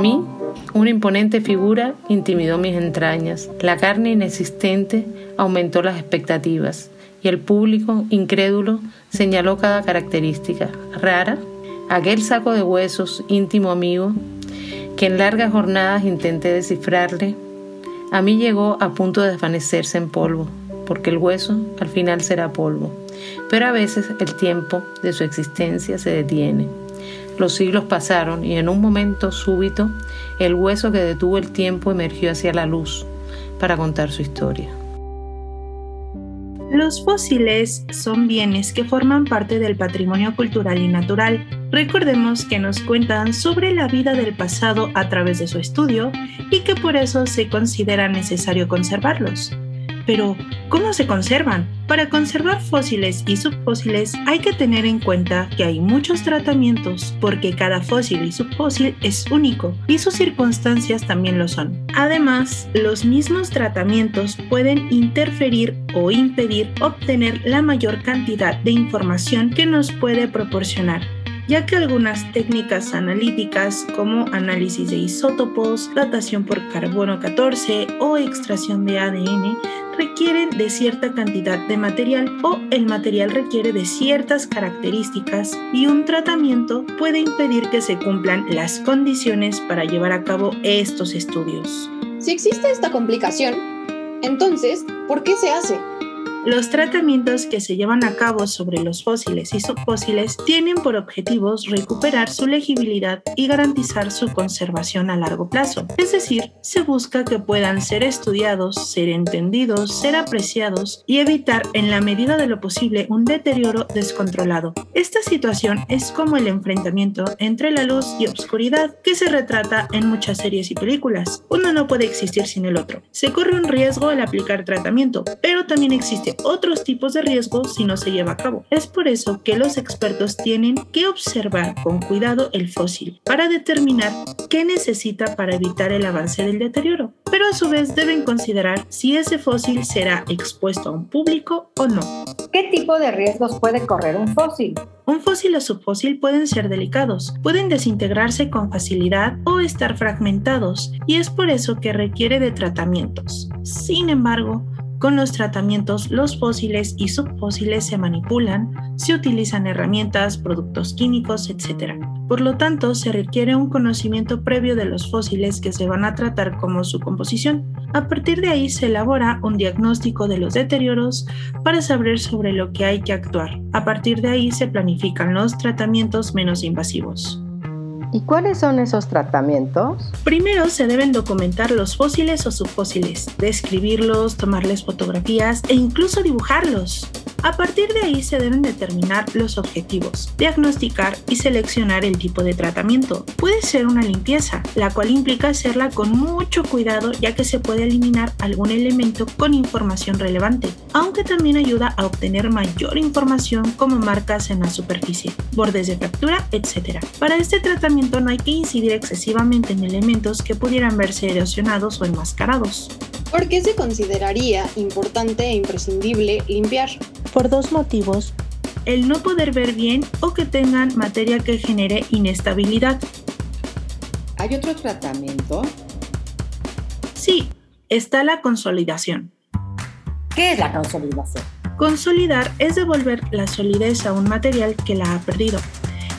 mí, una imponente figura intimidó mis entrañas. La carne inexistente aumentó las expectativas y el público, incrédulo, señaló cada característica rara. Aquel saco de huesos, íntimo amigo, que en largas jornadas intenté descifrarle, a mí llegó a punto de desvanecerse en polvo, porque el hueso al final será polvo. Pero a veces el tiempo de su existencia se detiene. Los siglos pasaron y en un momento súbito el hueso que detuvo el tiempo emergió hacia la luz para contar su historia. Los fósiles son bienes que forman parte del patrimonio cultural y natural. Recordemos que nos cuentan sobre la vida del pasado a través de su estudio y que por eso se considera necesario conservarlos. Pero, ¿cómo se conservan? Para conservar fósiles y subfósiles hay que tener en cuenta que hay muchos tratamientos porque cada fósil y subfósil es único y sus circunstancias también lo son. Además, los mismos tratamientos pueden interferir o impedir obtener la mayor cantidad de información que nos puede proporcionar ya que algunas técnicas analíticas como análisis de isótopos, datación por carbono 14 o extracción de ADN requieren de cierta cantidad de material o el material requiere de ciertas características y un tratamiento puede impedir que se cumplan las condiciones para llevar a cabo estos estudios. Si existe esta complicación, entonces, ¿por qué se hace? Los tratamientos que se llevan a cabo sobre los fósiles y subfósiles tienen por objetivos recuperar su legibilidad y garantizar su conservación a largo plazo. Es decir, se busca que puedan ser estudiados, ser entendidos, ser apreciados y evitar en la medida de lo posible un deterioro descontrolado. Esta situación es como el enfrentamiento entre la luz y obscuridad que se retrata en muchas series y películas. Uno no puede existir sin el otro. Se corre un riesgo al aplicar tratamiento, pero también existe otros tipos de riesgos si no se lleva a cabo. Es por eso que los expertos tienen que observar con cuidado el fósil para determinar qué necesita para evitar el avance del deterioro, pero a su vez deben considerar si ese fósil será expuesto a un público o no. ¿Qué tipo de riesgos puede correr un fósil? Un fósil o subfósil pueden ser delicados, pueden desintegrarse con facilidad o estar fragmentados, y es por eso que requiere de tratamientos. Sin embargo, con los tratamientos, los fósiles y subfósiles se manipulan, se utilizan herramientas, productos químicos, etc. Por lo tanto, se requiere un conocimiento previo de los fósiles que se van a tratar como su composición. A partir de ahí se elabora un diagnóstico de los deterioros para saber sobre lo que hay que actuar. A partir de ahí se planifican los tratamientos menos invasivos. ¿Y cuáles son esos tratamientos? Primero se deben documentar los fósiles o subfósiles, describirlos, tomarles fotografías e incluso dibujarlos. A partir de ahí se deben determinar los objetivos, diagnosticar y seleccionar el tipo de tratamiento. Puede ser una limpieza, la cual implica hacerla con mucho cuidado ya que se puede eliminar algún elemento con información relevante, aunque también ayuda a obtener mayor información como marcas en la superficie, bordes de fractura, etc. Para este tratamiento no hay que incidir excesivamente en elementos que pudieran verse erosionados o enmascarados. ¿Por qué se consideraría importante e imprescindible limpiar? Por dos motivos. El no poder ver bien o que tengan materia que genere inestabilidad. ¿Hay otro tratamiento? Sí, está la consolidación. ¿Qué es la consolidación? Consolidar es devolver la solidez a un material que la ha perdido.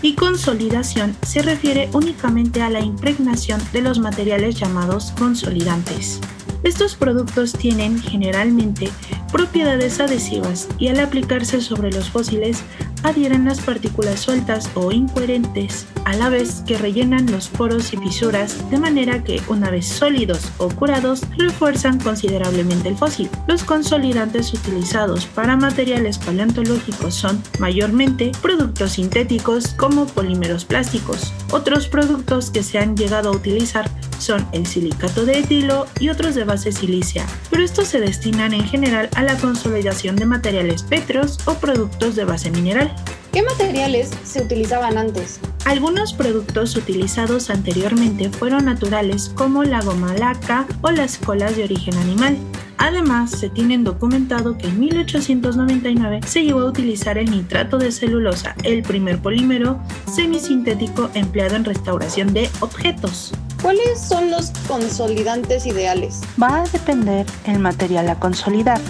Y consolidación se refiere únicamente a la impregnación de los materiales llamados consolidantes. Estos productos tienen generalmente propiedades adhesivas y al aplicarse sobre los fósiles adhieren las partículas sueltas o incoherentes, a la vez que rellenan los poros y fisuras, de manera que una vez sólidos o curados refuerzan considerablemente el fósil. Los consolidantes utilizados para materiales paleontológicos son mayormente productos sintéticos como polímeros plásticos. Otros productos que se han llegado a utilizar son el silicato de etilo y otros de base silicia, pero estos se destinan en general a la consolidación de materiales petros o productos de base mineral. ¿Qué materiales se utilizaban antes? Algunos productos utilizados anteriormente fueron naturales como la goma laca o las colas de origen animal. Además, se tienen documentado que en 1899 se llegó a utilizar el nitrato de celulosa, el primer polímero semisintético empleado en restauración de objetos. ¿Cuáles son los consolidantes ideales? Va a depender el material a consolidar,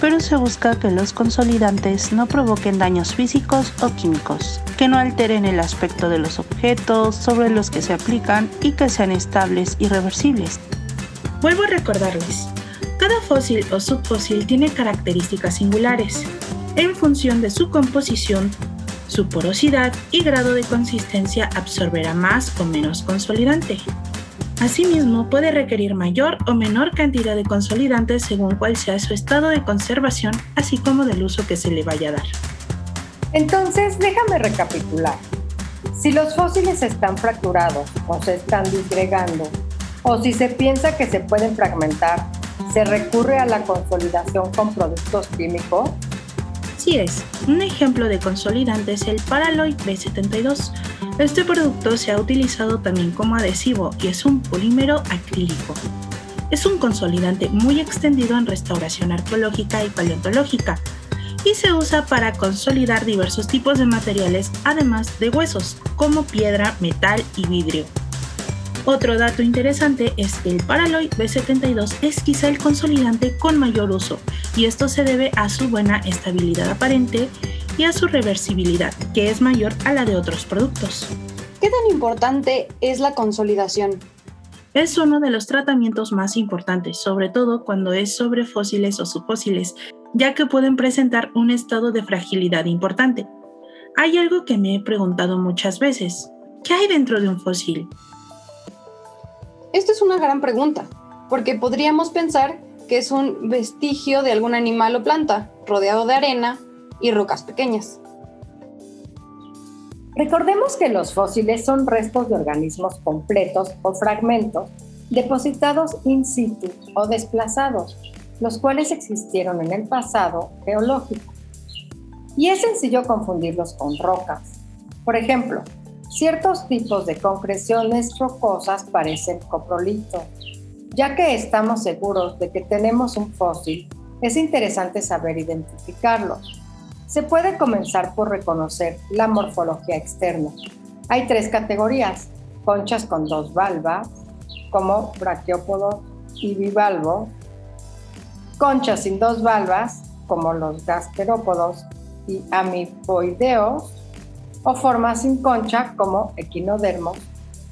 pero se busca que los consolidantes no provoquen daños físicos o químicos, que no alteren el aspecto de los objetos sobre los que se aplican y que sean estables y reversibles. Vuelvo a recordarles, cada fósil o subfósil tiene características singulares en función de su composición, su porosidad y grado de consistencia absorberá más o menos consolidante. Asimismo, puede requerir mayor o menor cantidad de consolidantes según cuál sea su estado de conservación, así como del uso que se le vaya a dar. Entonces, déjame recapitular. Si los fósiles están fracturados o se están disgregando, o si se piensa que se pueden fragmentar, se recurre a la consolidación con productos químicos Un ejemplo de consolidante es el Paraloid B72. Este producto se ha utilizado también como adhesivo y es un polímero acrílico. Es un consolidante muy extendido en restauración arqueológica y paleontológica y se usa para consolidar diversos tipos de materiales además de huesos como piedra, metal y vidrio. Otro dato interesante es que el Paraloid B72 es quizá el consolidante con mayor uso, y esto se debe a su buena estabilidad aparente y a su reversibilidad, que es mayor a la de otros productos. ¿Qué tan importante es la consolidación? Es uno de los tratamientos más importantes, sobre todo cuando es sobre fósiles o subfósiles, ya que pueden presentar un estado de fragilidad importante. Hay algo que me he preguntado muchas veces. ¿Qué hay dentro de un fósil? Esto es una gran pregunta, porque podríamos pensar que es un vestigio de algún animal o planta, rodeado de arena y rocas pequeñas. Recordemos que los fósiles son restos de organismos completos o fragmentos depositados in situ o desplazados, los cuales existieron en el pasado geológico. Y es sencillo confundirlos con rocas. Por ejemplo, Ciertos tipos de concreciones rocosas parecen coprolito. Ya que estamos seguros de que tenemos un fósil, es interesante saber identificarlos. Se puede comenzar por reconocer la morfología externa. Hay tres categorías, conchas con dos valvas, como brachiópodos y bivalvos, conchas sin dos valvas, como los gasterópodos y amiboideos, o formas sin concha como equinodermos,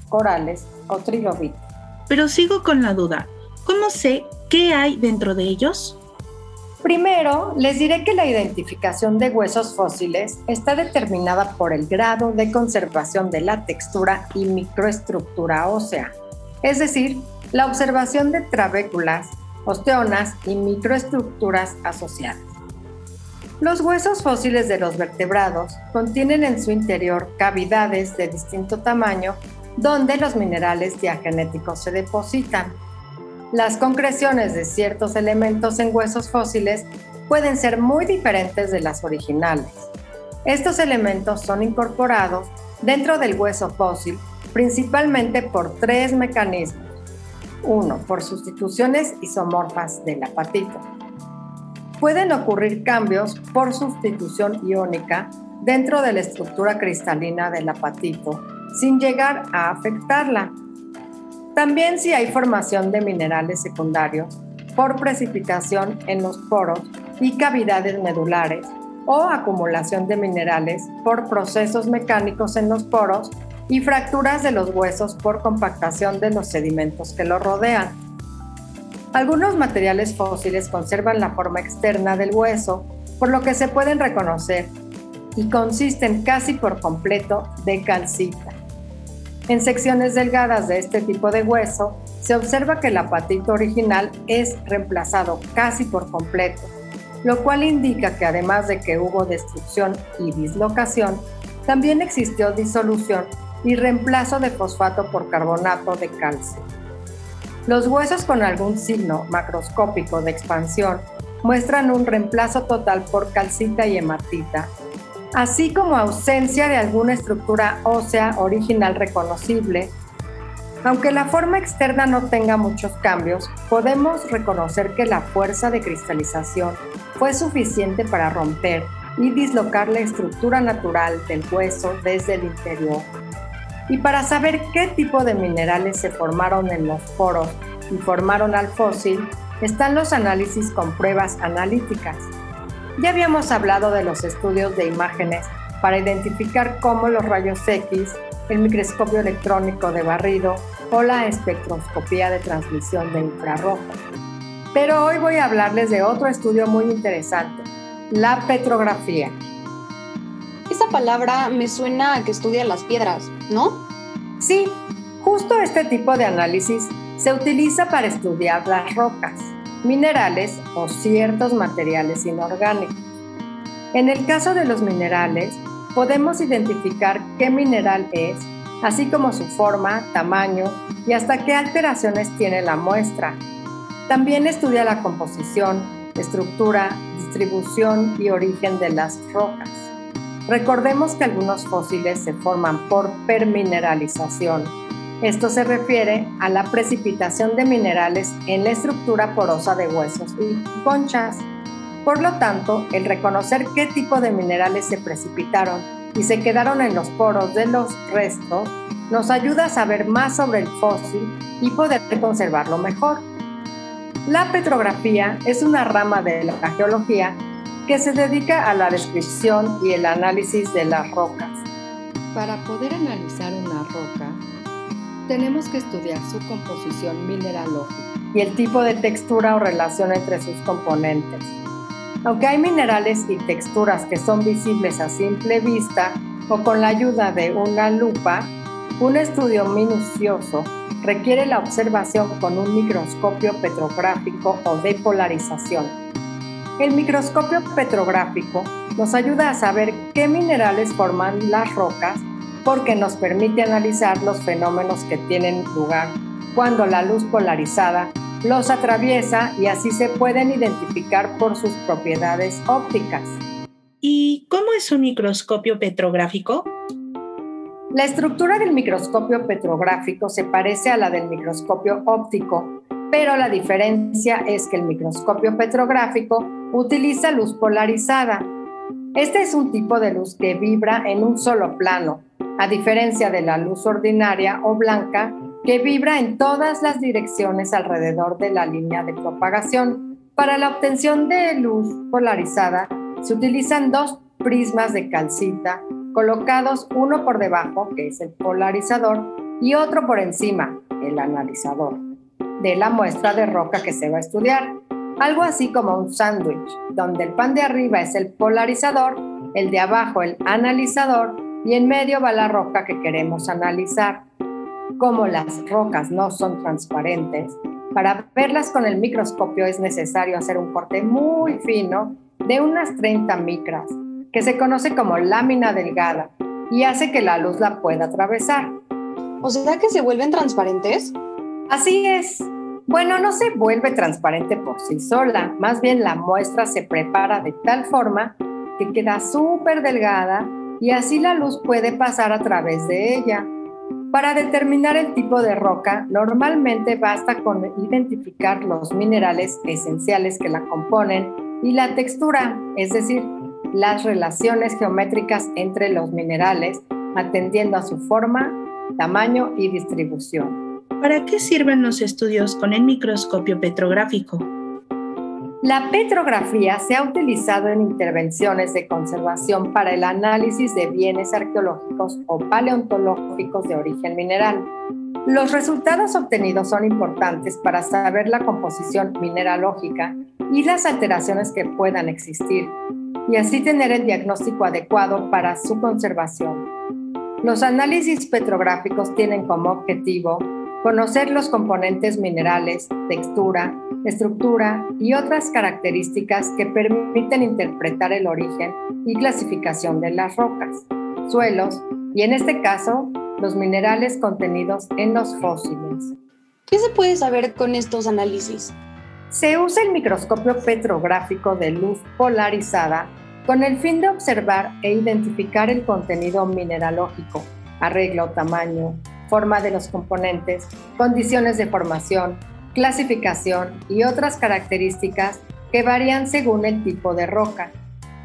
corales o trilobites. Pero sigo con la duda. ¿Cómo sé qué hay dentro de ellos? Primero, les diré que la identificación de huesos fósiles está determinada por el grado de conservación de la textura y microestructura ósea, es decir, la observación de trabéculas, osteonas y microestructuras asociadas. Los huesos fósiles de los vertebrados contienen en su interior cavidades de distinto tamaño donde los minerales diagenéticos se depositan. Las concreciones de ciertos elementos en huesos fósiles pueden ser muy diferentes de las originales. Estos elementos son incorporados dentro del hueso fósil principalmente por tres mecanismos. Uno, por sustituciones isomorfas del apatito pueden ocurrir cambios por sustitución iónica dentro de la estructura cristalina del apatito, sin llegar a afectarla. También si hay formación de minerales secundarios por precipitación en los poros y cavidades medulares o acumulación de minerales por procesos mecánicos en los poros y fracturas de los huesos por compactación de los sedimentos que los rodean. Algunos materiales fósiles conservan la forma externa del hueso, por lo que se pueden reconocer y consisten casi por completo de calcita. En secciones delgadas de este tipo de hueso, se observa que el apatito original es reemplazado casi por completo, lo cual indica que además de que hubo destrucción y dislocación, también existió disolución y reemplazo de fosfato por carbonato de calcio. Los huesos con algún signo macroscópico de expansión muestran un reemplazo total por calcita y hematita, así como ausencia de alguna estructura ósea original reconocible. Aunque la forma externa no tenga muchos cambios, podemos reconocer que la fuerza de cristalización fue suficiente para romper y dislocar la estructura natural del hueso desde el interior. Y para saber qué tipo de minerales se formaron en los poros y formaron al fósil, están los análisis con pruebas analíticas. Ya habíamos hablado de los estudios de imágenes para identificar cómo los rayos X, el microscopio electrónico de barrido o la espectroscopía de transmisión de infrarrojo. Pero hoy voy a hablarles de otro estudio muy interesante, la petrografía. Esa palabra me suena a que estudia las piedras, ¿no? Sí, justo este tipo de análisis se utiliza para estudiar las rocas, minerales o ciertos materiales inorgánicos. En el caso de los minerales, podemos identificar qué mineral es, así como su forma, tamaño y hasta qué alteraciones tiene la muestra. También estudia la composición, estructura, distribución y origen de las rocas. Recordemos que algunos fósiles se forman por permineralización. Esto se refiere a la precipitación de minerales en la estructura porosa de huesos y conchas. Por lo tanto, el reconocer qué tipo de minerales se precipitaron y se quedaron en los poros de los restos nos ayuda a saber más sobre el fósil y poder conservarlo mejor. La petrografía es una rama de la geología que se dedica a la descripción y el análisis de las rocas. Para poder analizar una roca, tenemos que estudiar su composición mineralógica y el tipo de textura o relación entre sus componentes. Aunque hay minerales y texturas que son visibles a simple vista o con la ayuda de una lupa, un estudio minucioso requiere la observación con un microscopio petrográfico o de polarización. El microscopio petrográfico nos ayuda a saber qué minerales forman las rocas porque nos permite analizar los fenómenos que tienen lugar cuando la luz polarizada los atraviesa y así se pueden identificar por sus propiedades ópticas. ¿Y cómo es un microscopio petrográfico? La estructura del microscopio petrográfico se parece a la del microscopio óptico, pero la diferencia es que el microscopio petrográfico utiliza luz polarizada. Este es un tipo de luz que vibra en un solo plano, a diferencia de la luz ordinaria o blanca que vibra en todas las direcciones alrededor de la línea de propagación. Para la obtención de luz polarizada se utilizan dos prismas de calcita colocados uno por debajo, que es el polarizador, y otro por encima, el analizador, de la muestra de roca que se va a estudiar. Algo así como un sándwich, donde el pan de arriba es el polarizador, el de abajo el analizador y en medio va la roca que queremos analizar como las rocas no son transparentes, para verlas con el microscopio es necesario hacer un corte muy fino de unas 30 micras, que se conoce como lámina delgada y hace que la luz la pueda atravesar. ¿O sea que se vuelven transparentes? Así es. Bueno, no se vuelve transparente por sí sola, más bien la muestra se prepara de tal forma que queda súper delgada y así la luz puede pasar a través de ella. Para determinar el tipo de roca, normalmente basta con identificar los minerales esenciales que la componen y la textura, es decir, las relaciones geométricas entre los minerales, atendiendo a su forma, tamaño y distribución. ¿Para qué sirven los estudios con el microscopio petrográfico? La petrografía se ha utilizado en intervenciones de conservación para el análisis de bienes arqueológicos o paleontológicos de origen mineral. Los resultados obtenidos son importantes para saber la composición mineralógica y las alteraciones que puedan existir, y así tener el diagnóstico adecuado para su conservación. Los análisis petrográficos tienen como objetivo conocer los componentes minerales, textura, estructura y otras características que permiten interpretar el origen y clasificación de las rocas, suelos y en este caso los minerales contenidos en los fósiles. ¿Qué se puede saber con estos análisis? Se usa el microscopio petrográfico de luz polarizada con el fin de observar e identificar el contenido mineralógico, arreglo, tamaño, forma de los componentes, condiciones de formación, clasificación y otras características que varían según el tipo de roca.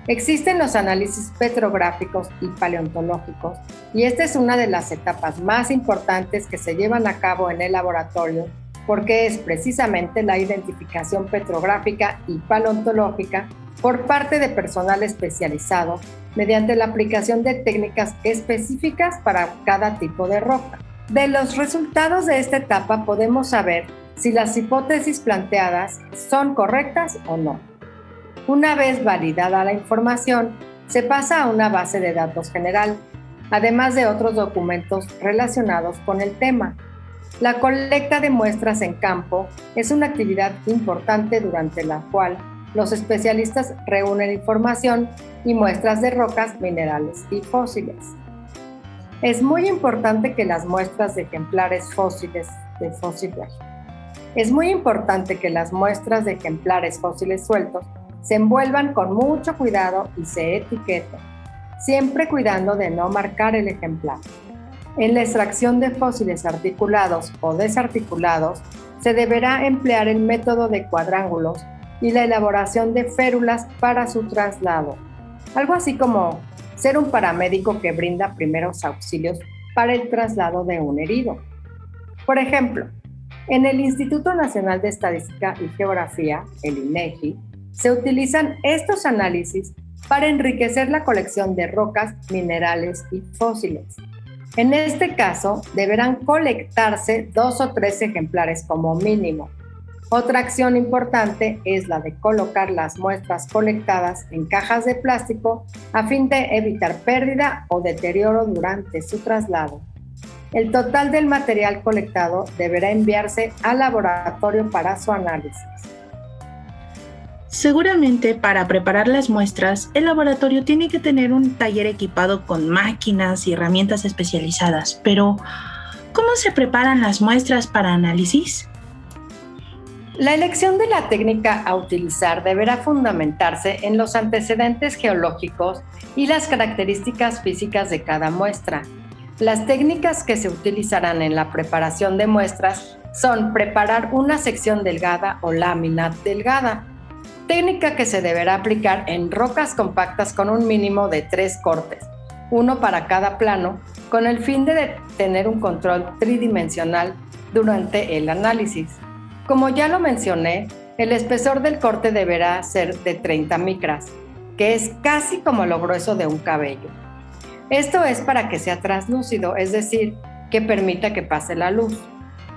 Existen los análisis petrográficos y paleontológicos, y esta es una de las etapas más importantes que se llevan a cabo en el laboratorio porque es precisamente la identificación petrográfica y paleontológica por parte de personal especializado mediante la aplicación de técnicas específicas para cada tipo de roca. De los resultados de esta etapa podemos saber si las hipótesis planteadas son correctas o no. Una vez validada la información, se pasa a una base de datos general, además de otros documentos relacionados con el tema. La colecta de muestras en campo es una actividad importante durante la cual los especialistas reúnen información y muestras de rocas, minerales y fósiles. Es muy importante que las muestras de ejemplares fósiles de fósiles es muy importante que las muestras de ejemplares fósiles sueltos se envuelvan con mucho cuidado y se etiqueten, siempre cuidando de no marcar el ejemplar. En la extracción de fósiles articulados o desarticulados, se deberá emplear el método de cuadrángulos y la elaboración de férulas para su traslado, algo así como ser un paramédico que brinda primeros auxilios para el traslado de un herido. Por ejemplo, en el Instituto Nacional de Estadística y Geografía, el INEGI, se utilizan estos análisis para enriquecer la colección de rocas, minerales y fósiles. En este caso, deberán colectarse dos o tres ejemplares como mínimo. Otra acción importante es la de colocar las muestras colectadas en cajas de plástico a fin de evitar pérdida o deterioro durante su traslado. El total del material colectado deberá enviarse al laboratorio para su análisis. Seguramente para preparar las muestras, el laboratorio tiene que tener un taller equipado con máquinas y herramientas especializadas, pero ¿cómo se preparan las muestras para análisis? La elección de la técnica a utilizar deberá fundamentarse en los antecedentes geológicos y las características físicas de cada muestra. Las técnicas que se utilizarán en la preparación de muestras son preparar una sección delgada o lámina delgada, técnica que se deberá aplicar en rocas compactas con un mínimo de tres cortes, uno para cada plano, con el fin de tener un control tridimensional durante el análisis. Como ya lo mencioné, el espesor del corte deberá ser de 30 micras, que es casi como lo grueso de un cabello. Esto es para que sea translúcido, es decir, que permita que pase la luz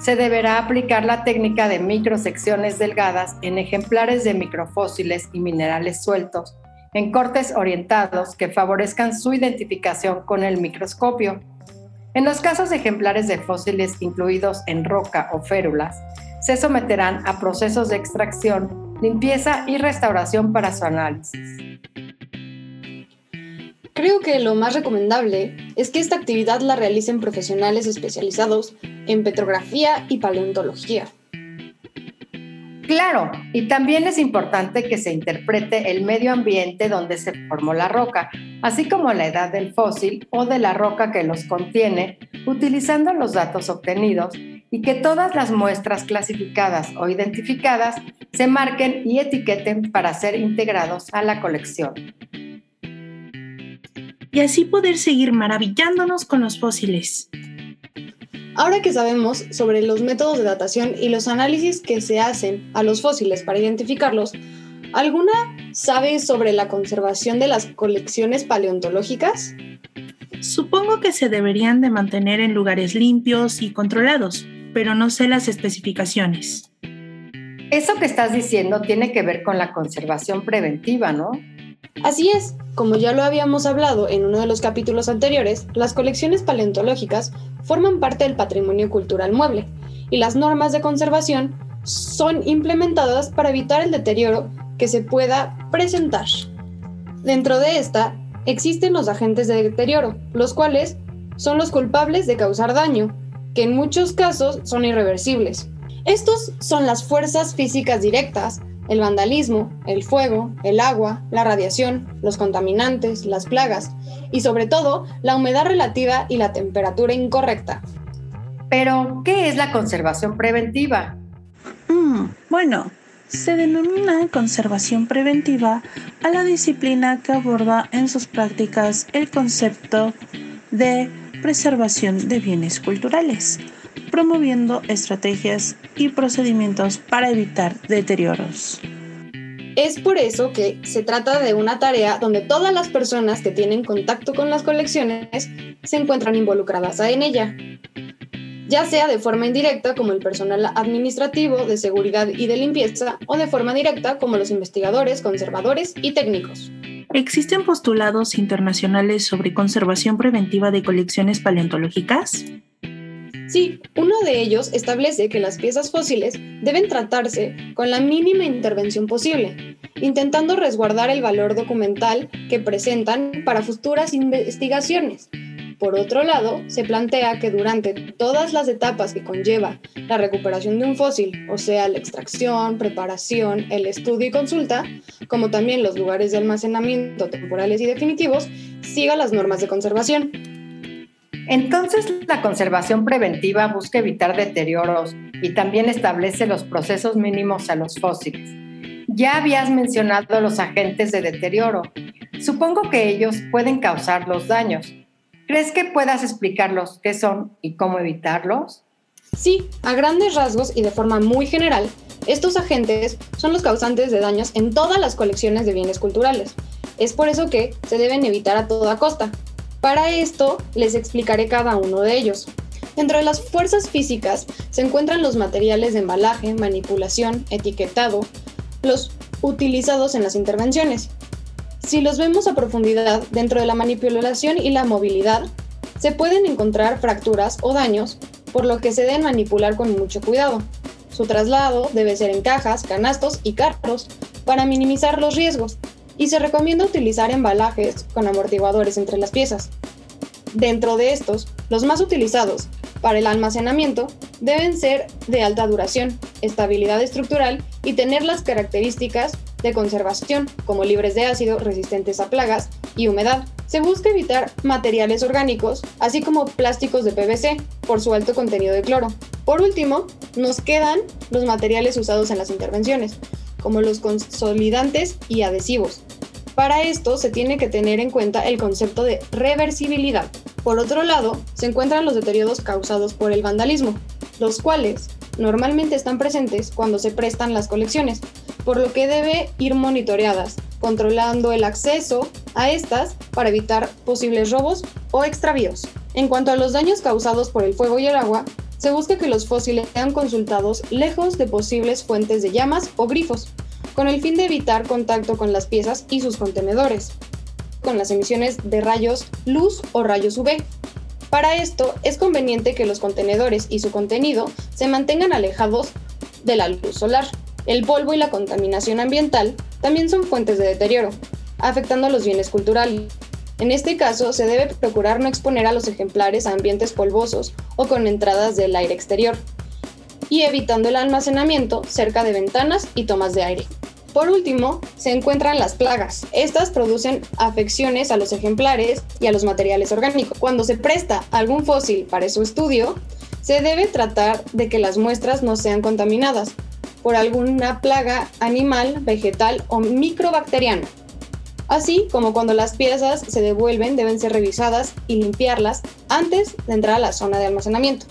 se deberá aplicar la técnica de microsecciones delgadas en ejemplares de microfósiles y minerales sueltos, en cortes orientados que favorezcan su identificación con el microscopio. En los casos de ejemplares de fósiles incluidos en roca o férulas, se someterán a procesos de extracción, limpieza y restauración para su análisis. Creo que lo más recomendable es que esta actividad la realicen profesionales especializados en petrografía y paleontología. Claro, y también es importante que se interprete el medio ambiente donde se formó la roca, así como la edad del fósil o de la roca que los contiene, utilizando los datos obtenidos y que todas las muestras clasificadas o identificadas se marquen y etiqueten para ser integrados a la colección y así poder seguir maravillándonos con los fósiles. Ahora que sabemos sobre los métodos de datación y los análisis que se hacen a los fósiles para identificarlos, ¿alguna sabe sobre la conservación de las colecciones paleontológicas? Supongo que se deberían de mantener en lugares limpios y controlados, pero no sé las especificaciones. Eso que estás diciendo tiene que ver con la conservación preventiva, ¿no? Así es, como ya lo habíamos hablado en uno de los capítulos anteriores, las colecciones paleontológicas forman parte del patrimonio cultural mueble y las normas de conservación son implementadas para evitar el deterioro que se pueda presentar. Dentro de esta existen los agentes de deterioro, los cuales son los culpables de causar daño, que en muchos casos son irreversibles. Estos son las fuerzas físicas directas, el vandalismo, el fuego, el agua, la radiación, los contaminantes, las plagas y sobre todo la humedad relativa y la temperatura incorrecta. Pero, ¿qué es la conservación preventiva? Mm, bueno, Se denomina conservación preventiva a la disciplina que aborda en sus prácticas el concepto de preservación de bienes culturales, promoviendo estrategias y procedimientos para evitar deterioros. Es por eso que se trata de una tarea donde todas las personas que tienen contacto con las colecciones se encuentran involucradas en ella, ya sea de forma indirecta como el personal administrativo, de seguridad y de limpieza, o de forma directa como los investigadores, conservadores y técnicos. ¿Existen postulados internacionales sobre conservación preventiva de colecciones paleontológicas? Sí, uno de ellos establece que las piezas fósiles deben tratarse con la mínima intervención posible, intentando resguardar el valor documental que presentan para futuras investigaciones. Por otro lado, se plantea que durante todas las etapas que conlleva la recuperación de un fósil, o sea, la extracción, preparación, el estudio y consulta, como también los lugares de almacenamiento temporales y definitivos, siga las normas de conservación. Entonces, la conservación preventiva busca evitar deterioros y también establece los procesos mínimos a los fósiles. Ya habías mencionado los agentes de deterioro. Supongo que ellos pueden causar los daños. ¿Crees que puedas explicarlos qué son y cómo evitarlos? Sí, a grandes rasgos y de forma muy general, estos agentes son los causantes de daños en todas las colecciones de bienes culturales. Es por eso que se deben evitar a toda costa, para esto les explicaré cada uno de ellos. Dentro de las fuerzas físicas se encuentran los materiales de embalaje, manipulación, etiquetado, los utilizados en las intervenciones. Si los vemos a profundidad dentro de la manipulación y la movilidad, se pueden encontrar fracturas o daños, por lo que se deben manipular con mucho cuidado. Su traslado debe ser en cajas, canastos y carros para minimizar los riesgos y se recomienda utilizar embalajes con amortiguadores entre las piezas. Dentro de estos, los más utilizados para el almacenamiento deben ser de alta duración, estabilidad estructural y tener las características de conservación, como libres de ácido, resistentes a plagas y humedad. Se busca evitar materiales orgánicos, así como plásticos de PVC, por su alto contenido de cloro. Por último, nos quedan los materiales usados en las intervenciones, como los consolidantes y adhesivos. Para esto se tiene que tener en cuenta el concepto de reversibilidad. Por otro lado, se encuentran los deterioros causados por el vandalismo, los cuales normalmente están presentes cuando se prestan las colecciones, por lo que debe ir monitoreadas, controlando el acceso a estas para evitar posibles robos o extravíos. En cuanto a los daños causados por el fuego y el agua, se busca que los fósiles sean consultados lejos de posibles fuentes de llamas o grifos, con el fin de evitar contacto con las piezas y sus contenedores, con las emisiones de rayos luz o rayos UV. Para esto es conveniente que los contenedores y su contenido se mantengan alejados de la luz solar. El polvo y la contaminación ambiental también son fuentes de deterioro, afectando a los bienes culturales. En este caso, se debe procurar no exponer a los ejemplares a ambientes polvosos o con entradas del aire exterior, y evitando el almacenamiento cerca de ventanas y tomas de aire. Por último, se encuentran las plagas. Estas producen afecciones a los ejemplares y a los materiales orgánicos. Cuando se presta algún fósil para su estudio, se debe tratar de que las muestras no sean contaminadas por alguna plaga animal, vegetal o microbacteriana. Así como cuando las piezas se devuelven deben ser revisadas y limpiarlas antes de entrar a la zona de almacenamiento.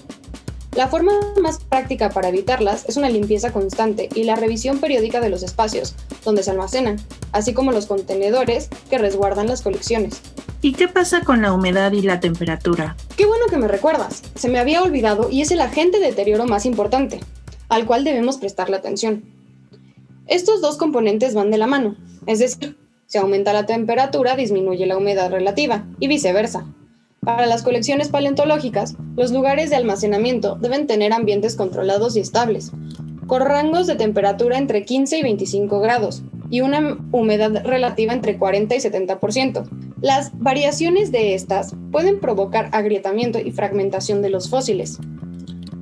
La forma más práctica para evitarlas es una limpieza constante y la revisión periódica de los espacios donde se almacenan, así como los contenedores que resguardan las colecciones. ¿Y qué pasa con la humedad y la temperatura? Qué bueno que me recuerdas. Se me había olvidado y es el agente de deterioro más importante, al cual debemos prestarle atención. Estos dos componentes van de la mano, es decir, si aumenta la temperatura, disminuye la humedad relativa y viceversa. Para las colecciones paleontológicas, los lugares de almacenamiento deben tener ambientes controlados y estables, con rangos de temperatura entre 15 y 25 grados y una humedad relativa entre 40 y 70%. Las variaciones de estas pueden provocar agrietamiento y fragmentación de los fósiles,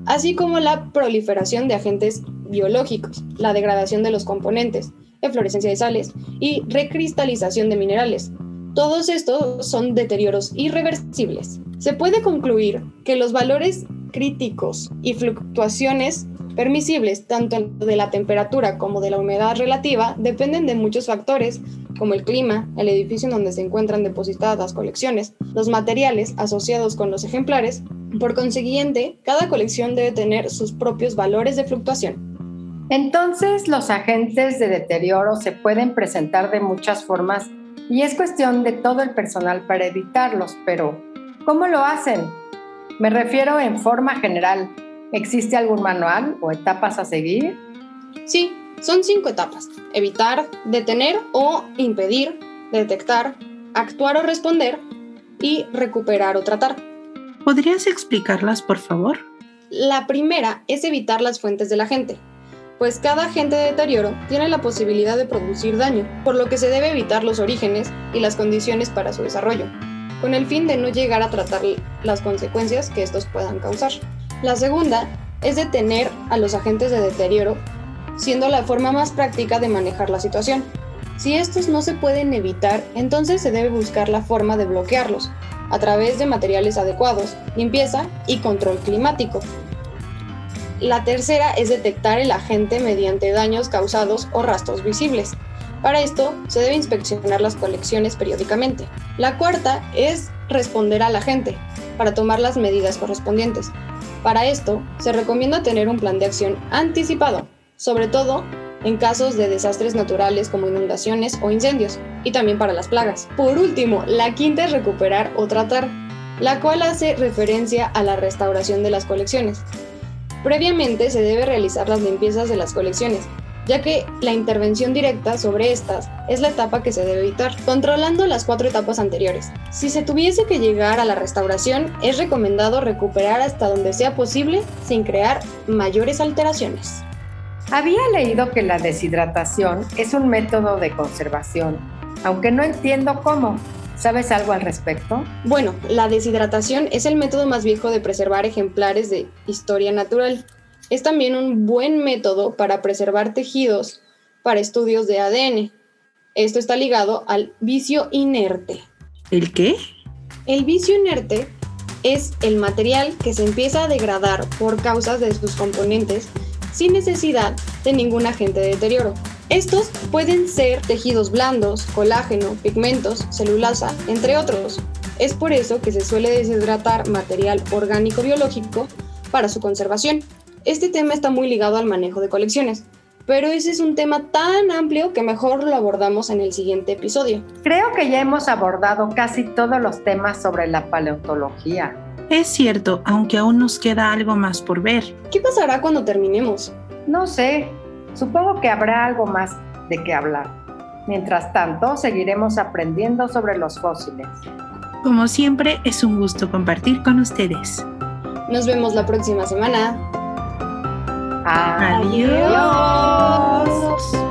así como la proliferación de agentes biológicos, la degradación de los componentes, eflorescencia de sales y recristalización de minerales. Todos estos son deterioros irreversibles. Se puede concluir que los valores críticos y fluctuaciones permisibles tanto de la temperatura como de la humedad relativa dependen de muchos factores, como el clima, el edificio en donde se encuentran depositadas las colecciones, los materiales asociados con los ejemplares. Por consiguiente, cada colección debe tener sus propios valores de fluctuación. Entonces, los agentes de deterioro se pueden presentar de muchas formas y es cuestión de todo el personal para evitarlos, pero ¿cómo lo hacen? Me refiero en forma general. ¿Existe algún manual o etapas a seguir? Sí, son cinco etapas. Evitar, detener o impedir, detectar, actuar o responder y recuperar o tratar. ¿Podrías explicarlas, por favor? La primera es evitar las fuentes de la gente, pues cada agente de deterioro tiene la posibilidad de producir daño, por lo que se debe evitar los orígenes y las condiciones para su desarrollo, con el fin de no llegar a tratar las consecuencias que estos puedan causar. La segunda es detener a los agentes de deterioro, siendo la forma más práctica de manejar la situación. Si estos no se pueden evitar, entonces se debe buscar la forma de bloquearlos, a través de materiales adecuados, limpieza y control climático. La tercera es detectar el agente mediante daños causados o rastros visibles. Para esto, se debe inspeccionar las colecciones periódicamente. La cuarta es responder al agente, para tomar las medidas correspondientes. Para esto, se recomienda tener un plan de acción anticipado, sobre todo en casos de desastres naturales como inundaciones o incendios, y también para las plagas. Por último, la quinta es recuperar o tratar, la cual hace referencia a la restauración de las colecciones. Previamente se debe realizar las limpiezas de las colecciones, ya que la intervención directa sobre estas es la etapa que se debe evitar, controlando las cuatro etapas anteriores. Si se tuviese que llegar a la restauración, es recomendado recuperar hasta donde sea posible sin crear mayores alteraciones. Había leído que la deshidratación es un método de conservación, aunque no entiendo cómo. ¿Sabes algo al respecto? Bueno, la deshidratación es el método más viejo de preservar ejemplares de historia natural. Es también un buen método para preservar tejidos para estudios de ADN. Esto está ligado al vicio inerte. ¿El qué? El vicio inerte es el material que se empieza a degradar por causas de sus componentes sin necesidad de ningún agente de deterioro. Estos pueden ser tejidos blandos, colágeno, pigmentos, celulosa, entre otros. Es por eso que se suele deshidratar material orgánico biológico para su conservación. Este tema está muy ligado al manejo de colecciones, pero ese es un tema tan amplio que mejor lo abordamos en el siguiente episodio. Creo que ya hemos abordado casi todos los temas sobre la paleontología. Es cierto, aunque aún nos queda algo más por ver. ¿Qué pasará cuando terminemos? No sé, supongo que habrá algo más de qué hablar. Mientras tanto, seguiremos aprendiendo sobre los fósiles. Como siempre, es un gusto compartir con ustedes. Nos vemos la próxima semana. Adiós. Adiós.